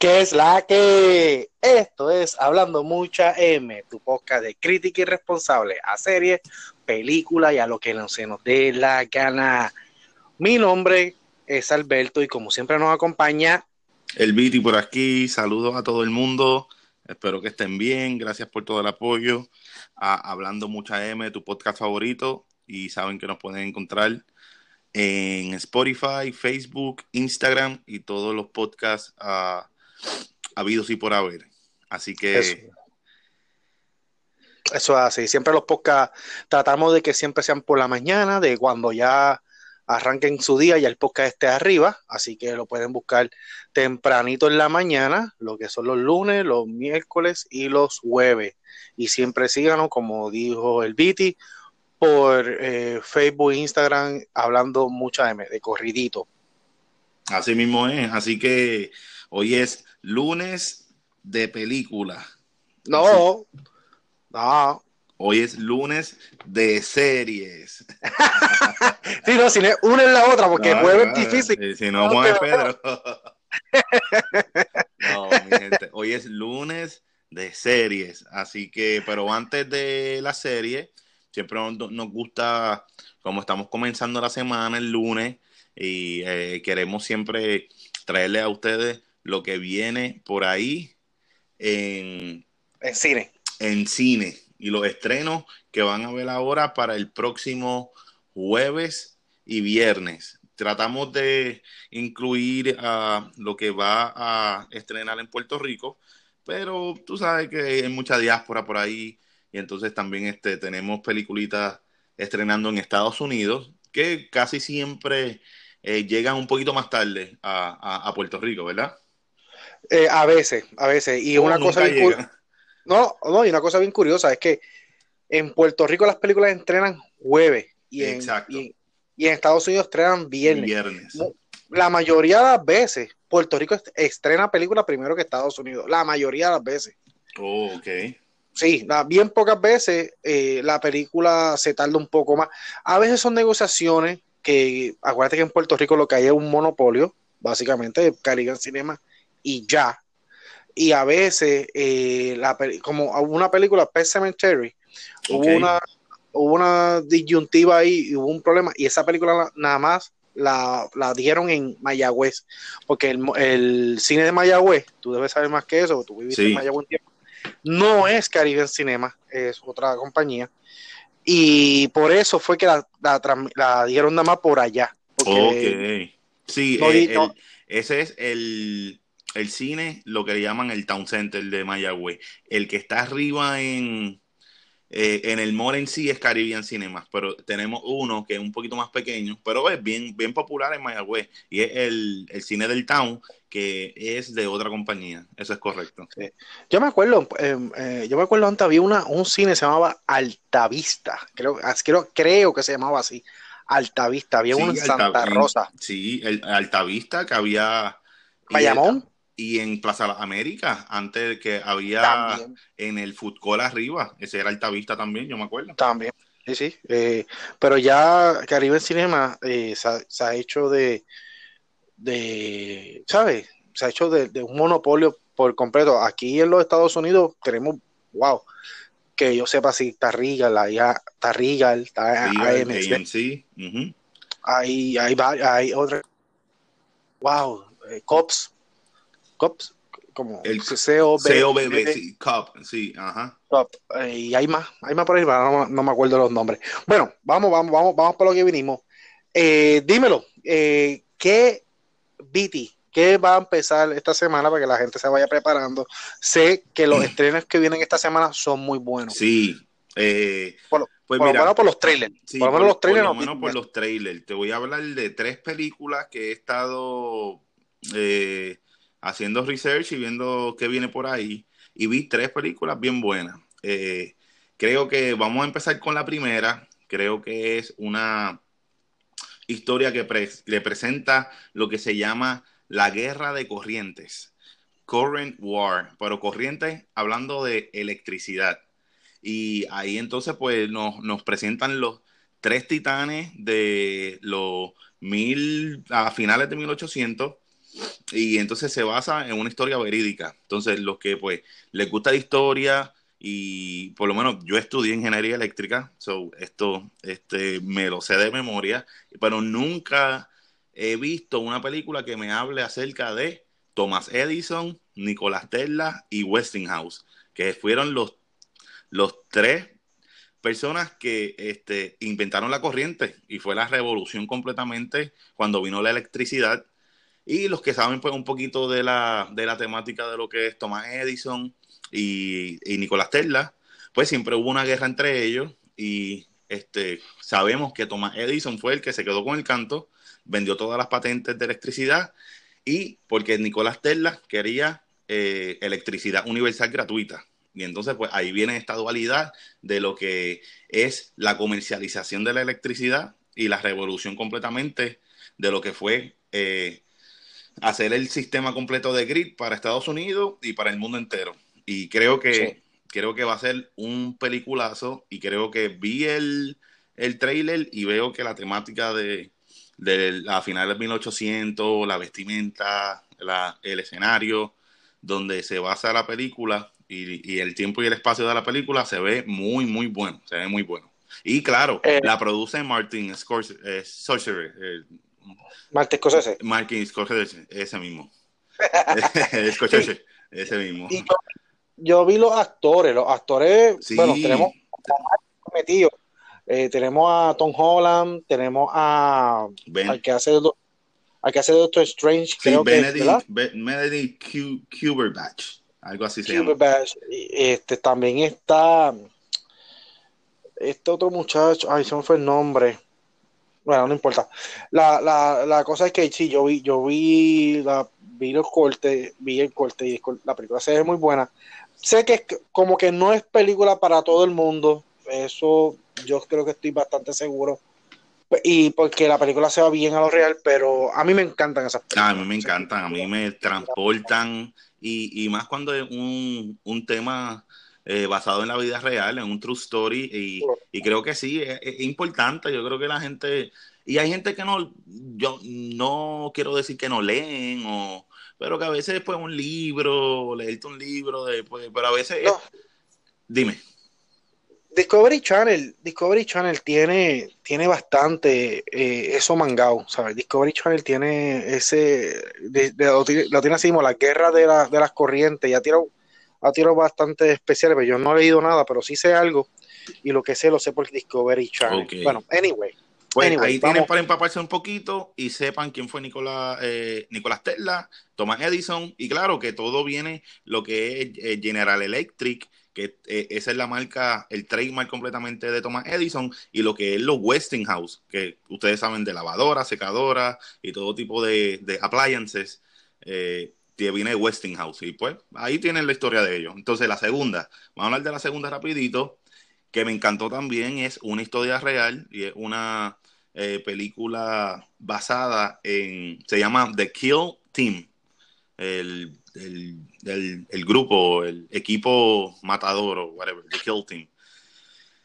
¿Qué es la que? Esto es Hablando Mucha M, tu podcast de crítica irresponsable a series, películas y a lo que no se nos dé la gana. Mi nombre es Alberto y como siempre nos acompaña el Viti por aquí. Saludos a todo el mundo. Espero que estén bien. Gracias por todo el apoyo. A Hablando Mucha M, tu podcast favorito. Y saben que nos pueden encontrar en Spotify, Facebook, Instagram y todos los podcasts uh, habidos y por haber. Así que... Eso. Eso es así. Siempre los podcasts tratamos de que siempre sean por la mañana, de cuando ya arranquen su día y el podcast esté arriba, así que lo pueden buscar tempranito en la mañana, lo que son los lunes, los miércoles y los jueves. Y siempre síganos, como dijo el Viti, por eh, Facebook, Instagram, hablando mucha M, de corridito. Así mismo es, así que hoy es lunes de película. No, no. Hoy es lunes de series. sí, no, si no, una en la otra, porque no, jueves es difícil. Si no, Juan Pedro. no, mi gente, hoy es lunes de series, así que, pero antes de la serie, siempre nos, nos gusta, como estamos comenzando la semana el lunes, y eh, queremos siempre traerle a ustedes lo que viene por ahí en, en cine. En cine y los estrenos que van a ver ahora para el próximo jueves y viernes. Tratamos de incluir uh, lo que va a estrenar en Puerto Rico, pero tú sabes que hay mucha diáspora por ahí y entonces también este, tenemos peliculitas estrenando en Estados Unidos que casi siempre eh, llegan un poquito más tarde a, a, a Puerto Rico, ¿verdad? Eh, a veces, a veces. Y una cosa bien no, no, y una cosa bien curiosa es que en Puerto Rico las películas entrenan jueves y en, y, y en Estados Unidos estrenan viernes. viernes. La mayoría de las veces Puerto Rico estrena películas primero que Estados Unidos. La mayoría de las veces. Oh, ok. Sí, bien pocas veces eh, la película se tarda un poco más. A veces son negociaciones que, acuérdate que en Puerto Rico lo que hay es un monopolio, básicamente, Caribbean Cinema, y ya. Y a veces, eh, la, como una película, Pet Cemetery, okay. hubo, una, hubo una disyuntiva ahí, y hubo un problema, y esa película nada más la, la dieron en Mayagüez, porque el, el, cine de Mayagüez, tú debes saber más que eso, tú viviste sí. en Mayagüez un tiempo, no es Caribbean Cinema, es otra compañía, y por eso fue que la, la, la dieron nada más por allá. Porque, ok, sí, no, eh, no, el, ese es el, el cine, lo que le llaman el Town Center de Mayagüez. El que está arriba en, eh, en el mall en sí es Caribbean Cinemas, pero tenemos uno que es un poquito más pequeño, pero es bien, bien popular en Mayagüez y es el, el cine del Town, que es de otra compañía. Eso es correcto. Sí. Yo me acuerdo, eh, eh, yo me acuerdo antes había una, un cine se llamaba Altavista, creo, creo, creo que se llamaba así. Altavista, había sí, uno en Santa Alta, Rosa. Sí, el Altavista que había. Bayamón y en Plaza América, antes que había también. en el fútbol arriba, ese era Altavista también, yo me acuerdo. También, sí, sí. Eh, pero ya Caribe Cinema eh, se, se, ha hecho de, de ¿sabes? Se ha hecho de, de, un monopolio por completo. Aquí en los Estados Unidos tenemos, wow, que yo sepa si está Regal, ahí está Regal, está AMC. AMC. Uh -huh. Hay, hay, hay otra, wow, eh, Cops Cops, como el COBB, sí, Cop, sí, ajá. Cop, eh, y hay más, hay más por ahí, no, no, me acuerdo los nombres. Bueno, vamos, vamos, vamos, vamos por lo que vinimos. Eh, dímelo, eh, ¿qué Viti, qué va a empezar esta semana para que la gente se vaya preparando? Sé que los estrenos que vienen esta semana son muy buenos. Sí, eh, por, pues por mira, lo menos por los trailers. Sí, por lo menos los trailers. Por lo menos por los trailers. Te voy a hablar de tres películas que he estado eh, haciendo research y viendo qué viene por ahí. Y vi tres películas bien buenas. Eh, creo que vamos a empezar con la primera. Creo que es una historia que le presenta lo que se llama la guerra de corrientes. Current War, pero corrientes hablando de electricidad. Y ahí entonces pues nos, nos presentan los tres titanes de los mil, a finales de 1800 y entonces se basa en una historia verídica. Entonces, los que pues les gusta la historia y por lo menos yo estudié ingeniería eléctrica, so esto este, me lo sé de memoria, pero nunca he visto una película que me hable acerca de Thomas Edison, Nikola Tesla y Westinghouse, que fueron los, los tres personas que este, inventaron la corriente y fue la revolución completamente cuando vino la electricidad. Y los que saben pues un poquito de la, de la temática de lo que es Thomas Edison y, Nicolás Tesla, pues siempre hubo una guerra entre ellos y este, sabemos que Thomas Edison fue el que se quedó con el canto, vendió todas las patentes de electricidad y porque Nicolás Tesla quería eh, electricidad universal gratuita. Y entonces, pues ahí viene esta dualidad de lo que es la comercialización de la electricidad y la revolución completamente de lo que fue eh, hacer el sistema completo de grid para Estados Unidos y para el mundo entero. Y creo que, creo que va a ser un peliculazo y creo que vi el, el trailer y veo que la temática de, de la final del 1800, la vestimenta, la, el escenario donde se basa la película y, el tiempo y el espacio de la película se ve muy, muy bueno, se ve muy bueno. Y claro, eh, la produce Martin Scorsese, eh, Martin Scorsese. Martin Scorsese, ese mismo. Scorsese, ese mismo. yo, vi los actores, los actores, bueno, tenemos metidos. Eh, tenemos a Tom Holland, tenemos a al que hace al que hace Doctor Strange, sí, creo Benedict, que, Benedict Cumberbatch. Algo así se llama. Este, también está este otro muchacho, ay, se me fue el nombre. Bueno, no importa. La, la, la cosa es que sí, yo vi, yo vi, la, vi los cortes, vi el corte y la película se ve muy buena. Sé que como que no es película para todo el mundo. Eso yo creo que estoy bastante seguro. Y porque la película se va bien a lo real, pero a mí me encantan esas películas. a mí me encantan, a mí me transportan y, y más cuando es un, un tema eh, basado en la vida real, en un true story, y, y creo que sí, es, importante, yo creo que la gente, y hay gente que no, yo no quiero decir que no leen, o, pero que a veces después un libro, leerte un libro, después, pero a veces, dime. Discovery Channel, Discovery Channel tiene, tiene bastante eh, eso mangado, ¿sabes? Discovery Channel tiene ese, de, lo, tiene así como la guerra de, la, de las corrientes, ya tirado, ha tirado bastante especiales, pero yo no he leído nada, pero sí sé algo, y lo que sé lo sé por Discovery Channel. Bueno, anyway. Pues ahí tienen para empaparse un poquito y sepan quién fue Nicolás, eh, Nicolás Tesla, Thomas Edison, y claro que todo viene lo que es eh, General Electric, que eh, esa es la marca, el trademark completamente de Thomas Edison, y lo que es los Westinghouse, que ustedes saben de lavadora, secadora y todo tipo de, de appliances, eh, viene Westinghouse. Y pues ahí tienen la historia de ellos. Entonces, la segunda, vamos a hablar de la segunda rapidito, que me encantó también, es una historia real y es una eh, película basada en, se llama The Kill Team. El el, el, grupo, el equipo matador o whatever, the kill team.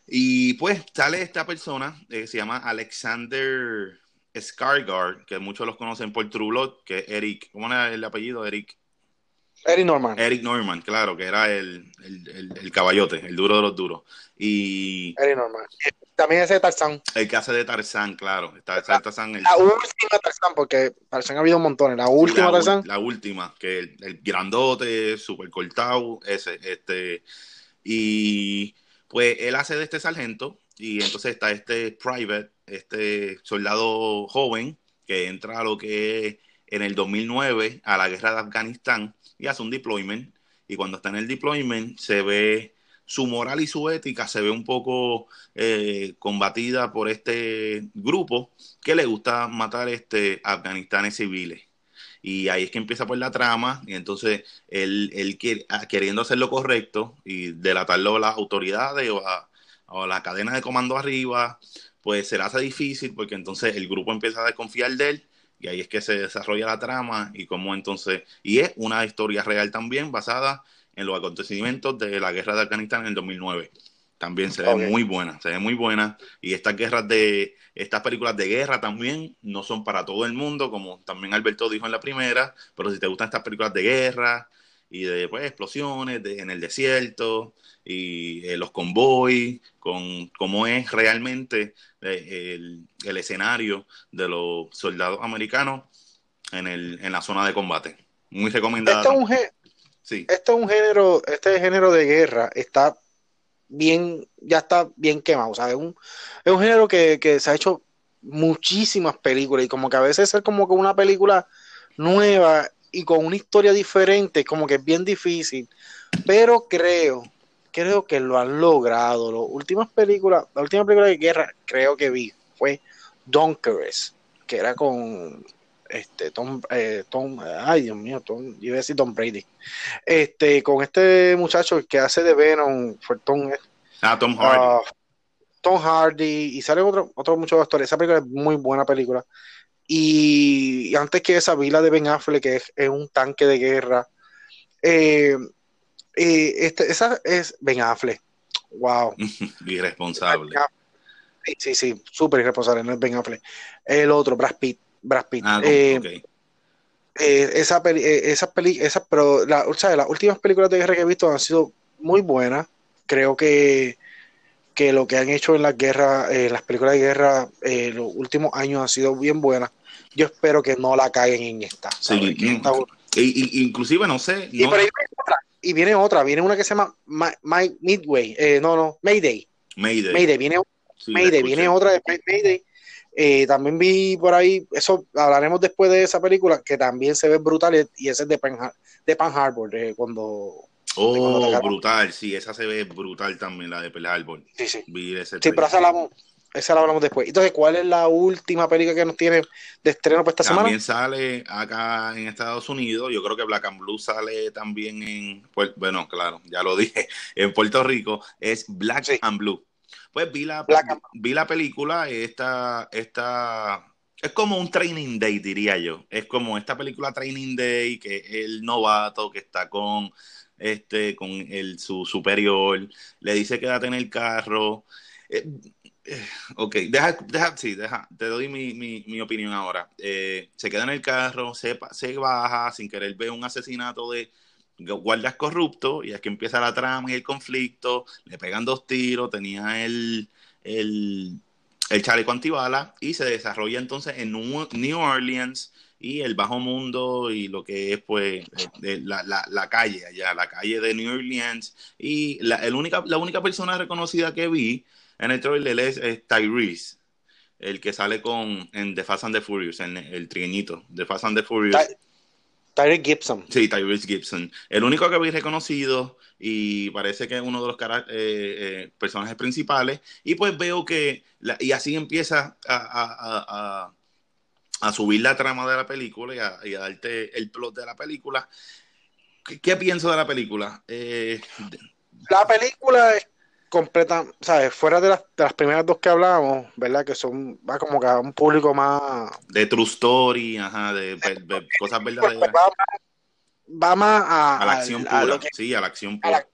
Y pues sale esta persona, eh, se llama Alexander Skargard, que muchos los conocen por True que es Eric, ¿cómo era el apellido? Eric. Eric Norman. Eric Norman, claro, que era el, el, caballote, el duro de los duros. Y... Eric Norman. También ese de Tarzán. El que hace de Tarzán, claro. Está, la, Tarzán, la última Tarzán, porque Tarzán ha habido un montón. La última la, Tarzán. La última, que el, el grandote, super cortado, ese. este Y pues él hace de este sargento y entonces está este private, este soldado joven que entra a lo que es en el 2009 a la guerra de Afganistán y hace un deployment. Y cuando está en el deployment se ve su moral y su ética se ve un poco eh, combatida por este grupo que le gusta matar este afganistanes civiles. Y ahí es que empieza por la trama, y entonces él, él ah, queriendo hacer lo correcto y delatarlo a las autoridades o a, a la cadena de comando arriba, pues se le hace difícil porque entonces el grupo empieza a desconfiar de él y ahí es que se desarrolla la trama y cómo entonces, y es una historia real también basada en los acontecimientos de la guerra de Afganistán en el 2009. También se ve muy buena, se ve muy buena. Y estas guerras de, estas películas de guerra también no son para todo el mundo, como también Alberto dijo en la primera, pero si te gustan estas películas de guerra y de pues, explosiones en el desierto y eh, los convoys, con cómo es realmente eh, el, escenario de los soldados americanos en, el, en la zona de combate. Muy recomendado. Este es un, sí. este es un género, este género de guerra está bien, ya está bien quemado. O sea, es un, es un género que, se ha hecho muchísimas películas y como que a veces es como que una película nueva y con una historia diferente, como que es bien difícil. Pero creo, creo que lo han logrado. Las últimas películas, la última película de guerra creo que vi fue Dunkers, que era con este Tom, eh, Tom, ay Dios mío, Tom, iba a decir Tom Brady, este, con este muchacho que hace de Venom, fue Tom, ah, Tom Hardy. Ah, Tom Hardy, y sale otro, otro muchos actores. Esa película es muy buena película. Y, antes que esa, vi la de Ben Affleck, que es, un tanque de guerra. Eh, eh, este, esa es Ben Affleck. Wow. irresponsable. Sí, sí, súper irresponsable, no es Ben Affleck. El otro, Brad Pitt. Brad Pitt. Ah, eh, eh, esa peli, eh, esas peli, esas, pero la, o sea, las últimas películas de guerra que he visto han sido muy buenas. Creo que, que lo que han hecho en las guerras, las películas de guerra, los últimos años han sido bien buenas. Yo espero que no la caigan en esta. Sí, inclusive no sé. Y, viene otra, viene una que se llama My, Midway, no, no, Mayday. Mayday. Mayday, viene, Mayday, viene otra de Mayday eh, también vi por ahí, eso hablaremos después de esa película, que también se ve brutal y ese es de Pan, de Pan Harbor, de cuando... Oh, brutal, sí, esa se ve brutal también, la de Pearl Harbor. Sí, sí. sí, pero esa la, hablamos, después. Entonces, ¿cuál es la última película que nos tiene de estreno para esta semana? También sale acá en Estados Unidos, yo creo que Black and Blue sale también en, bueno, claro, ya lo dije, en Puerto Rico, es Black and Blue pues vi la, vi la película, esta, esta, es como un training day, diría yo. Es como esta película Training Day, que el novato que está con este, con el, su superior, le dice quédate en el carro. Eh, eh, ok, deja, deja, sí, deja, te doy mi, mi, mi opinión ahora. Eh, se queda en el carro, se, se baja, sin querer ve un asesinato de, guardias corruptos y que empieza la trama y el conflicto, le pegan dos tiros, tenía el, el, el chaleco antibala y se desarrolla entonces en New Orleans y el bajo mundo y lo que es pues la, la, la, calle allá, la calle de New Orleans y la, el única, la única persona reconocida que vi en el trailer es, Tyrese el que sale con en The Fast and the Furious, en el trigueñito, The Fast and the Furious. Tyrese Gibson. Sí, Tyrese Gibson. El único que habéis reconocido y parece que es uno de los eh, eh, personajes principales. Y pues veo que, y así empieza a, subir la trama de la película y a, darte el plot de la película. ¿Qué, pienso de la película? Eh, la película es completa, ¿sabes? Fuera de las, de las, primeras dos que hablábamos, ¿verdad? Que son, va como que a un público más... De true story, ajá, de, cosas verdaderas. Va, más a, a la acción pura, sí, a la acción pura.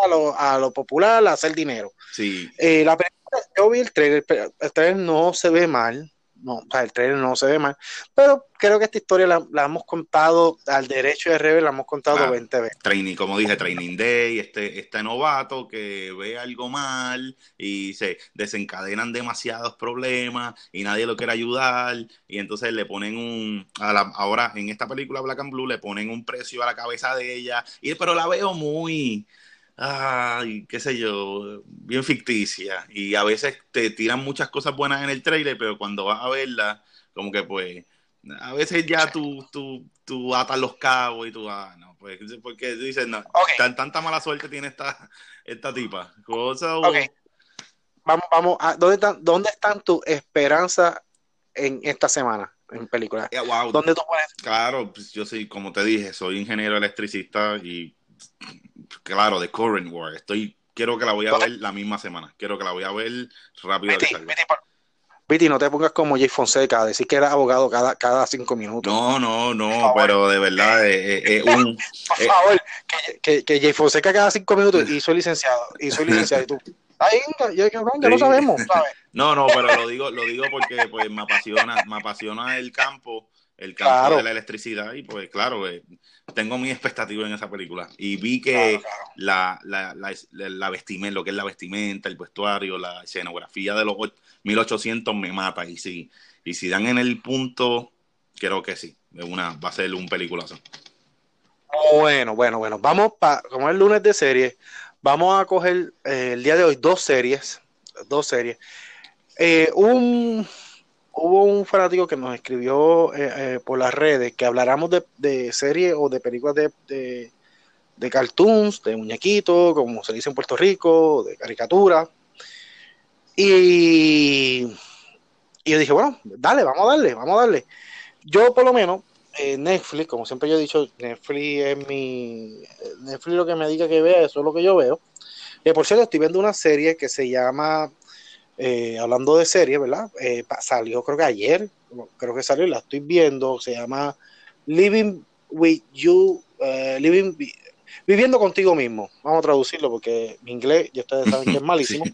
A, lo, a lo popular, a hacer dinero. Sí. Eh, la película, yo vi el trailer, el trailer no se ve mal, no, o sea, el trailer no se ve mal, pero creo que esta historia la, hemos contado al derecho de revés, la hemos contado 20 veces. Training, como dije, Training Day, este, este novato que ve algo mal y se desencadenan demasiados problemas y nadie lo quiere ayudar y entonces le ponen un, ahora en esta película Black and Blue le ponen un precio a la cabeza de ella, y, pero la veo muy ay, qué sé yo, bien ficticia. Y a veces te tiran muchas cosas buenas en el trailer, pero cuando vas a verla, como que pues, a veces ya tú, tú, tú atas los cabos y tú, ah, no, pues, porque dices, no, tanta mala suerte tiene esta, esta tipa. Cosa, Vamos, vamos, a, ¿dónde, están, ¿dónde están tus esperanzas en esta semana? en películas. ¿Dónde tú puedes? Claro, pues yo sí, como te dije, soy ingeniero electricista y claro, de Current War. Estoy, quiero que la voy a ver la misma semana. Quiero que la voy a ver rápido. Viti, no te pongas como Jay Fonseca, decir que era abogado cada, cada cinco minutos. No, no, no, pero de verdad es eh, eh, eh, un... Por favor, que, que, Jay Fonseca cada cinco minutos y soy licenciado, y soy licenciado, y tú... Ahí, ya, ya, ya lo sabemos, ¿sabes? no, no, pero lo digo, lo digo porque pues me apasiona, me apasiona el campo, el campo de la electricidad, y pues claro, eh, tengo mi expectativa en esa película. Y vi que La, la, la, la, vestimenta, lo que es la vestimenta, el vestuario, la escenografía de los 1800 me mata. Y si, y si dan en el punto, creo que sí, una, va a ser un peliculazo. Bueno, bueno, bueno. Vamos para, como es el lunes de serie, vamos a coger eh, el día de hoy dos series. Dos series. Eh, un, hubo un fanático que nos escribió eh, por las redes que habláramos de, de series o de películas de, de, cartoons, de muñequitos, como se dice en Puerto Rico, de caricatura. Y, y yo dije, bueno, dale, vamos a darle, vamos a darle. Yo por lo menos eh, Netflix, como siempre yo he dicho, Netflix es mi. Netflix lo que me diga que vea, eso es lo que yo veo. Eh, por cierto, estoy viendo una serie que se llama. Eh, hablando de serie, ¿verdad? salió creo que ayer, creo que salió y la estoy viendo. Se llama Living with You, Living, Viviendo contigo mismo. Vamos a traducirlo porque mi inglés, ya ustedes saben que es malísimo.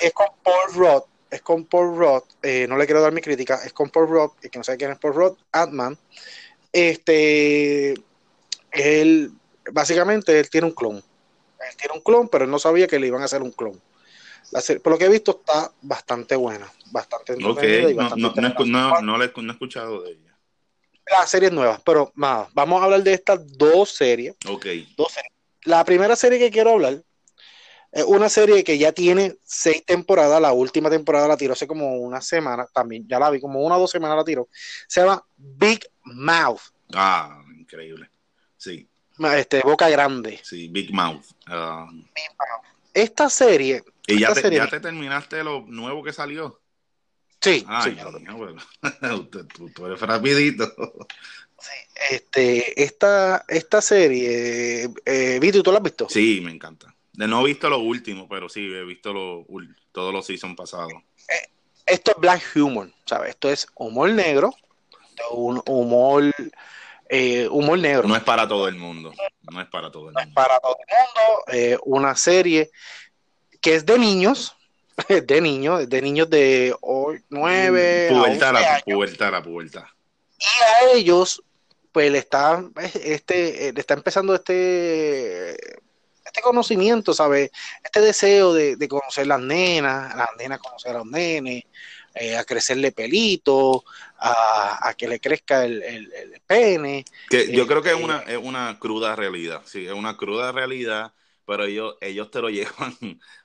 Es con Paul Roth es con Paul Roth, eh, no le quiero dar mi crítica, es con Paul Roth, que no sabe quién es Paul Roth, Ant-Man. Este, él, básicamente, él tiene un clon. Él tiene un clon, pero él no sabía que le iban a hacer un clon. Por lo que he visto, está bastante buena, bastante entretenida y bastante no, no, no, no, he escuchado de ella. Las series nuevas, pero nada, vamos a hablar de estas dos series. Ok. Dos series. La primera serie que quiero hablar es una serie que ya tiene seis temporadas. La última temporada la tiró hace como una semana. También ya la vi, como una o dos semanas la tiró. Se llama Big Mouth. Ah, increíble. Sí. Este, Boca Grande. Sí, Big Mouth. Ah. Esta serie. ¿Y ya, te, ya te terminaste lo nuevo que salió? Sí. Ay, tú, eres rapidito. Sí, este, esta, esta serie, eh, Vito, ¿tú la has visto? Sí, me encanta. De no he visto lo último, pero sí, he visto lo, todos los seasons pasados. Eh, esto es black humor, ¿sabes? Esto es humor negro, un humor, eh, humor negro. No es para todo el mundo. No es para todo el mundo. es para todo el mundo. Eh, una serie que es de niños, de niños, de niños de 9, pubertad, la, pubertad, la pubertad. Y a ellos, pues le está, este, le está empezando este este conocimiento, ¿sabes? Este deseo de, conocer las nenas, las nenas conocer a los nenes, eh, a crecerle pelito, a, que le crezca el, pene. Que yo creo que es una, es una cruda realidad, sí, es una cruda realidad, pero ellos, ellos te lo llevan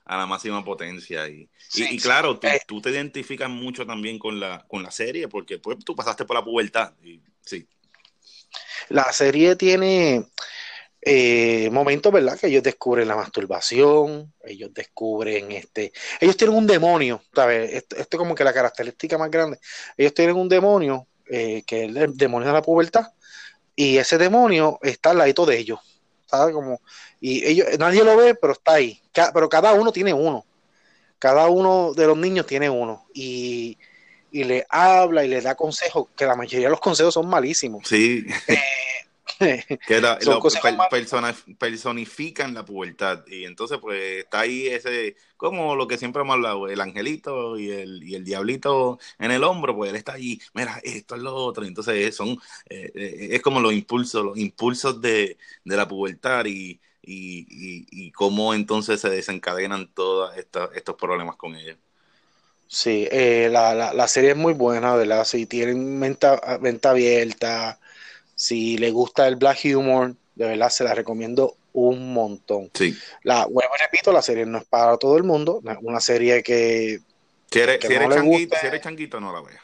a la máxima potencia. Y, y, claro, eh. tú, te identificas mucho también con la, con la serie, porque pues, tú pasaste por la pubertad. Y, sí. La serie tiene eh, momentos, ¿verdad? Que ellos descubren la masturbación, ellos descubren este, ellos tienen un demonio, ¿sabes? Esto, es como que la característica más grande, ellos tienen un demonio, eh, que es el demonio de la pubertad, y ese demonio está al ladito de ellos, ¿sabes? Como, y ellos, nadie lo ve, pero está ahí, pero cada uno tiene uno, cada uno de los niños tiene uno, y, y le habla y le da consejos, que la mayoría de los consejos son malísimos. Sí. Eh, que personifican la pubertad. Y entonces pues está ahí ese como lo que siempre hemos hablado el angelito y el, y el diablito en el hombro pues él está ahí mira esto es lo otro entonces son eh, eh, es como los impulsos los impulsos de, la pubertad y, y, cómo entonces se desencadenan todos estos problemas con ella. Sí, eh, la, la, la, serie es muy buena, ¿verdad? Si tienen venta, venta abierta, si le gusta el black humor, de verdad se la recomiendo un montón. Sí. La, bueno, repito, la serie no es para todo el mundo, una serie que... Si eres, changuito, no la veas.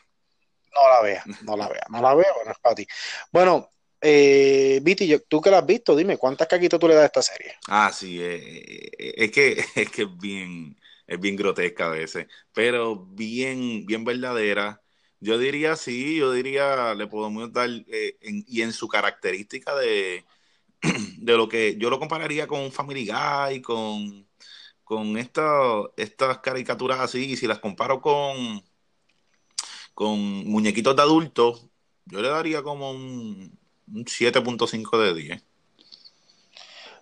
No la veas, no la veas, no la veas, bueno, es para ti. Bueno, eh, Viti, tú que la has visto, dime, ¿cuántas caquitas tú le das a esta serie? Ah, sí, eh, eh, es que es que es bien, es bien grotesca a veces, pero bien, bien verdadera yo diría sí, yo diría, le podemos dar, eh, y en su característica de, de lo que yo lo compararía con Family Guy, con, con estas caricaturas así, y si las comparo con, con muñequitos de adultos, yo le daría como un, 7.5 de 10.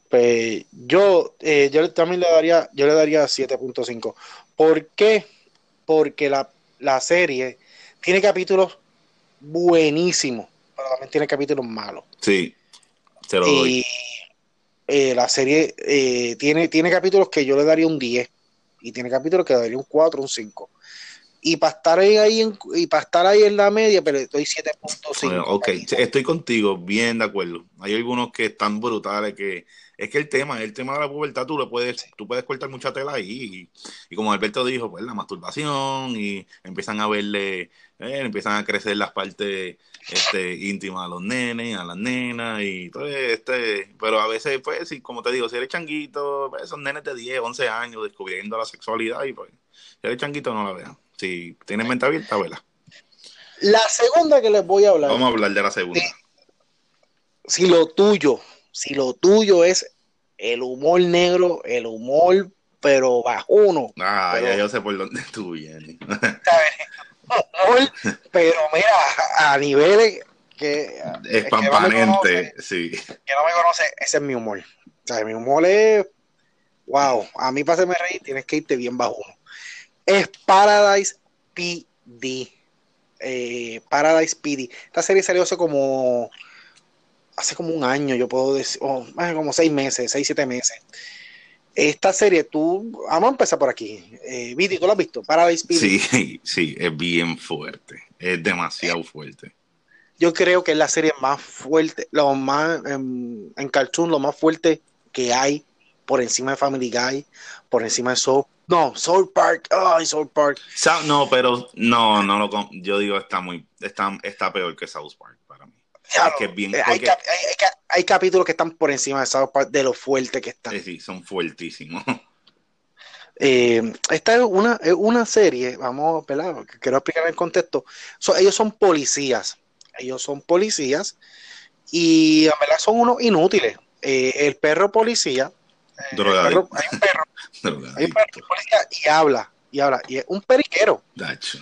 Pues yo, eh, yo también le daría, yo le daría 7.5. ¿Por qué? Porque la, la serie tiene capítulos buenísimos, pero también tiene capítulos malos. Sí, se lo Y doy. eh, la serie eh, tiene, tiene capítulos que yo le daría un 10 y tiene capítulos que le daría un 4, un 5. Y para estar ahí, ahí en, y para estar ahí en la media, pero estoy 7.5. Eh, ok, sí, estoy contigo, bien de acuerdo. Hay algunos que están brutales, que es que el tema, el tema de la pubertad, tú le puedes, tú puedes cortar mucha tela ahí. Y, y como Alberto dijo, pues la masturbación, y empiezan a verle, eh, empiezan a crecer las partes este, íntimas a los nenes, a las nenas, y todo este, pero a veces, pues, sí, como te digo, si eres changuito, pues, son nenes de 10, 11 años descubriendo la sexualidad, y pues, si eres changuito, no la vean. Si tienes mente abierta, vela. La segunda que les voy a hablar, Vamos a hablar de la segunda. si lo tuyo, si lo tuyo es el humor negro, el humor, pero bajuno, Ah, Pero- ya yo sé por dónde tú vienes. Humor, pero mira, a niveles que, Es que no pampanente, sí. que no me conoce, ese es mi humor. O sea, mi humor es, wow, a mí para hacerme reír tienes que irte bien bajuno. Es Paradise PD. Eh, Paradise PD. Esta serie salió hace como hace como un año, yo puedo decir, oh, más como seis meses, seis, siete meses. Esta serie, tú, vamos a empezar por aquí. Eh, Viti, ¿tú lo has visto? Paradise PD. Sí, sí, es bien fuerte. Es demasiado fuerte. Yo creo que es la serie más fuerte, lo más en, en cartoon, lo más fuerte que hay por encima de Family Guy, por encima de Soul, no, Soul Park, ay, Soul Park. Sa- No, pero no, no lo con- yo digo está muy está, está peor que South Park para mí. Es que es bien- eh, hay, porque- cap- hay- hay ca- hay capítulos que están por encima de South Park de lo fuerte que están. Sí, son fuertísimos. Eh, esta es una, es una serie, vamos, ¿verdad? Quiero explicar el contexto. So, ellos son policías, ellos son policías y verdad son unos inútiles. Eh, el perro policía, Drogadicto. perro- hay un perro, hay un perro policía y habla, y habla, y es un periquero, Dacho.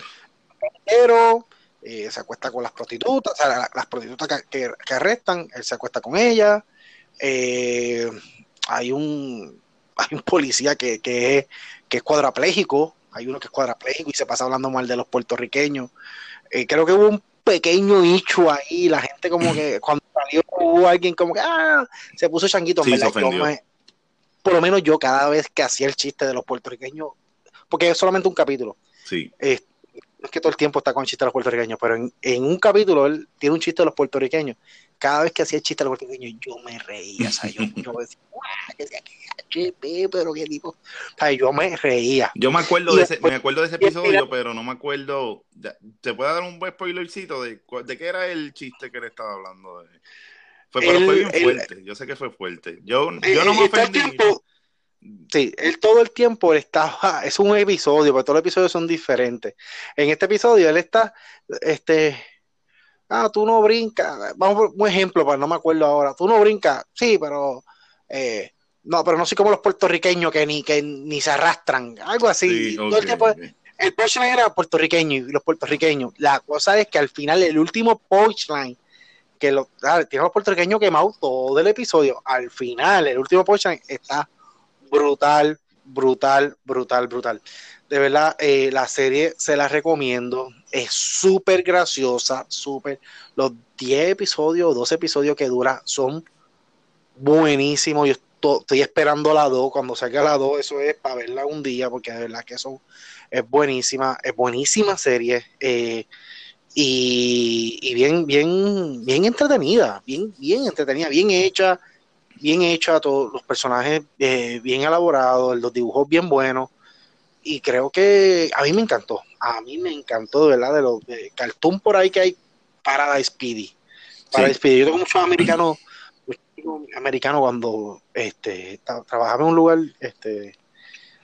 pero eh, se acuesta con las prostitutas, o sea, la- las prostitutas que, que- que arrestan, él se acuesta con ellas. Eh, hay un hay un policía que, que es, que es cuadrapléjico, hay uno que es cuadrapléjico y se pasa hablando mal de los puertorriqueños. Eh, creo que hubo un pequeño nicho ahí, la gente como que cuando salió hubo alguien como que ah, se puso changuito. en Sí, se yo ofendió. me- por lo menos yo cada vez que hacía el chiste de los puertorriqueños, porque es solamente un capítulo, Sí. eh, es que todo el tiempo está con el chiste de los puertorriqueños, pero en, en un capítulo él tiene un chiste de los puertorriqueños. Cada vez que hacía el chiste de los puertorriqueños, yo me reía. O sea, yo, yo decía, decía, "Qué HP, pero qué tipo. O sea, yo me reía. Yo me acuerdo Y de ese, después- me acuerdo de ese episodio, pero no me acuerdo. ¿Te puede dar un buen spoilercito de, de qué era el chiste que le estaba hablando? De... Fue, pero fue bien fuerte. Yo sé que fue fuerte. Yo, yo no me ofendí. tiempo- Sí, él todo el tiempo él está, es un episodio, porque todos los episodios son diferentes. En este episodio él está, este, ah, tú no brincas, vamos por un ejemplo, pero no me acuerdo ahora, tú no brincas, sí, pero, eh, no, pero no soy como los puertorriqueños que ni, que ni se arrastran, algo así. Sí, el tiempo- ok. el punchline era puertorriqueño y los puertorriqueños. La cosa es que al final, el último punchline, que lo, ah, tiene a los puertorriqueños quemados todo el episodio, al final, el último punchline está brutal, brutal, brutal, brutal. De verdad, eh, la serie se la recomiendo. Es súper graciosa, súper. Los 10 episodios o 12 episodios que dura son buenísimos. Yo esto- estoy esperando la 2. Cuando salga la 2, eso es para verla un día, porque de verdad que son, es buenísima, es buenísima serie. eh, y, y bien, bien, bien entretenida, bien, bien entretenida, bien hecha, bien hecha, todos los personajes eh, bien elaborados, los dibujos bien buenos. Y creo que a mí me encantó, a mí me encantó, de verdad, de los de cartoon por ahí que hay Paradise PD. Paradise PD. Yo tengo muchos americanos, muchos americanos cuando este, tra- trabajaba en un lugar este,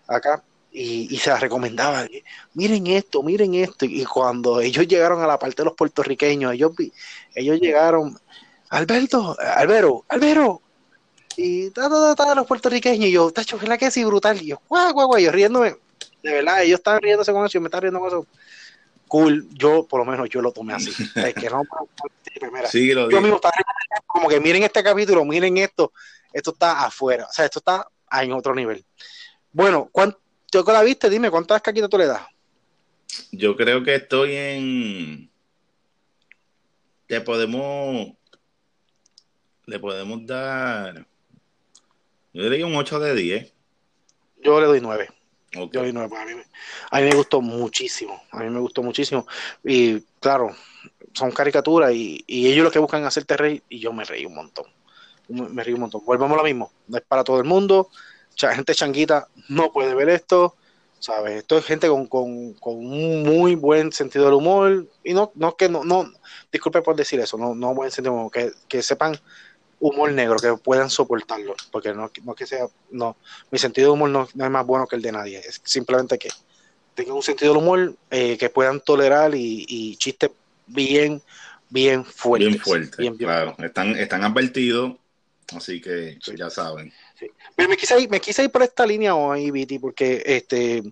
acá y, y se las recomendaba. Miren esto, miren esto. Y cuando ellos llegaron a la parte de los puertorriqueños, ellos, vi- ellos llegaron, Alberto, Albero, Albero. Y ta, ta, ta, ta, los puertorriqueños. Y yo, tacho, ¿verdad que sí? Brutal. Y yo, guau, guau, guau. Yo riéndome. De verdad, ellos estaban riéndose con eso. Yo me estaba riendo con eso. cool. Yo, por lo menos, yo lo tomé así. es que no, sí, lo yo mismo estaba como que miren este capítulo, miren esto, esto está afuera, o sea, esto está en otro nivel. Bueno, ¿cuánto que la viste? Dime, ¿cuántas caquitas tú le das? Yo creo que estoy en. Le podemos. Le podemos dar. Yo le diría un 8 de 10. Yo le doy 9. Yo le doy 9. A mí, a mí me gustó muchísimo. A mí me gustó muchísimo. Y claro, son caricaturas y, y ellos lo que buscan es hacerte reír y yo me reí un montón. Me, reí un montón. Volvemos a lo mismo. No es para todo el mundo. Gente changuita no puede ver esto. ¿Sabes? Esto es gente con, con, con, un muy buen sentido del humor. Y no, no que no, no, disculpe por decir eso, no, no buen sentido del humor, que, que sepan humor negro, que puedan soportarlo. Porque no, no que sea, no, mi sentido de humor no, no, es más bueno que el de nadie. Es simplemente que tengan un sentido del humor eh, que puedan tolerar y, y chistes bien, bien fuertes. Bien fuertes, claro. Están, están advertidos, así que ya saben. Pero me quise, ir, me quise ir por esta línea hoy, Viti, porque este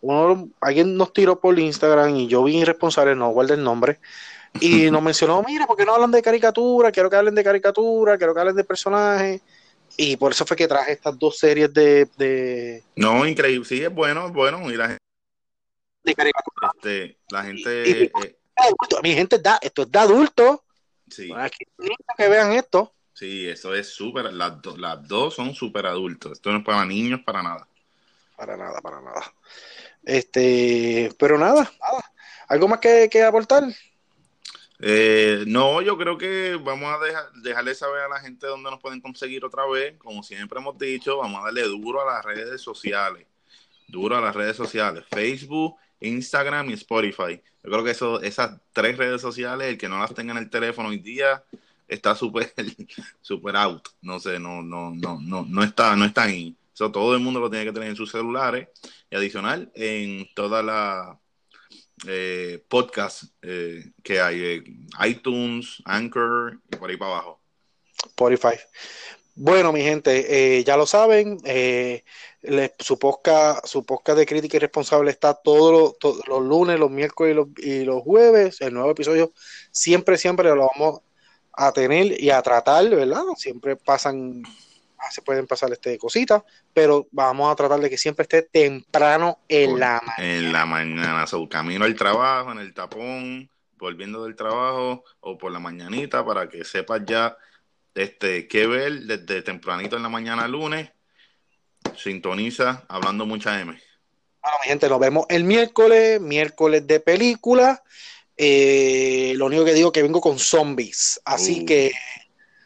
uno, alguien nos tiró por Instagram y yo vi irresponsable, no guardé el nombre, y nos mencionó, mira, porque no hablan de caricatura? Quiero que hablen de caricatura, quiero que hablen de personajes. Y por eso fue que traje estas dos series de... de... No, increíble, sí, es bueno, es bueno. Y la gente... De caricatura. Este, la gente... Eh, mi gente, da, esto es de adulto. Sí. que vean esto. Sí, eso es súper, las, las dos son súper adultos. Esto no es para niños, para nada. Para nada, para nada. Este, pero nada, nada. ¿Algo más que, que aportar? Eh, no, yo creo que vamos a dejar, dejarle saber a la gente dónde nos pueden conseguir otra vez. Como siempre hemos dicho, vamos a darle duro a las redes sociales. Duro a las redes sociales. Facebook, Instagram y Spotify. Yo creo que eso, esas tres redes sociales, el que no las tenga en el teléfono hoy día, está súper super out. No sé, no, no, no, no, no está, no está ahí. Eso todo el mundo lo tiene que tener en sus celulares. Y adicional, en todas las eh, podcasts eh, que hay, eh, iTunes, Anchor y por ahí para abajo. Spotify. Bueno, mi gente, eh, ya lo saben, eh, su, podcast, su podcast de crítica y responsable está todos los lunes, los miércoles y los, jueves. El nuevo episodio siempre, siempre lo vamos a tener y a tratar, ¿verdad? Siempre pasan, se pueden pasar este cositas, pero vamos a tratar de que siempre esté temprano en la mañana. En la mañana, o camino al trabajo, en el tapón, volviendo del trabajo o por la mañanita para que sepas ya este, qué ver desde tempranito en la mañana lunes. Sintoniza hablando mucha M. Bueno, mi gente, nos vemos el miércoles, miércoles de película. Eh, lo único que digo es que vengo con zombies. Así uh. que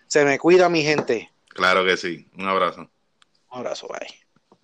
se me cuida, mi gente. Claro que sí. Un abrazo. Un abrazo, bye.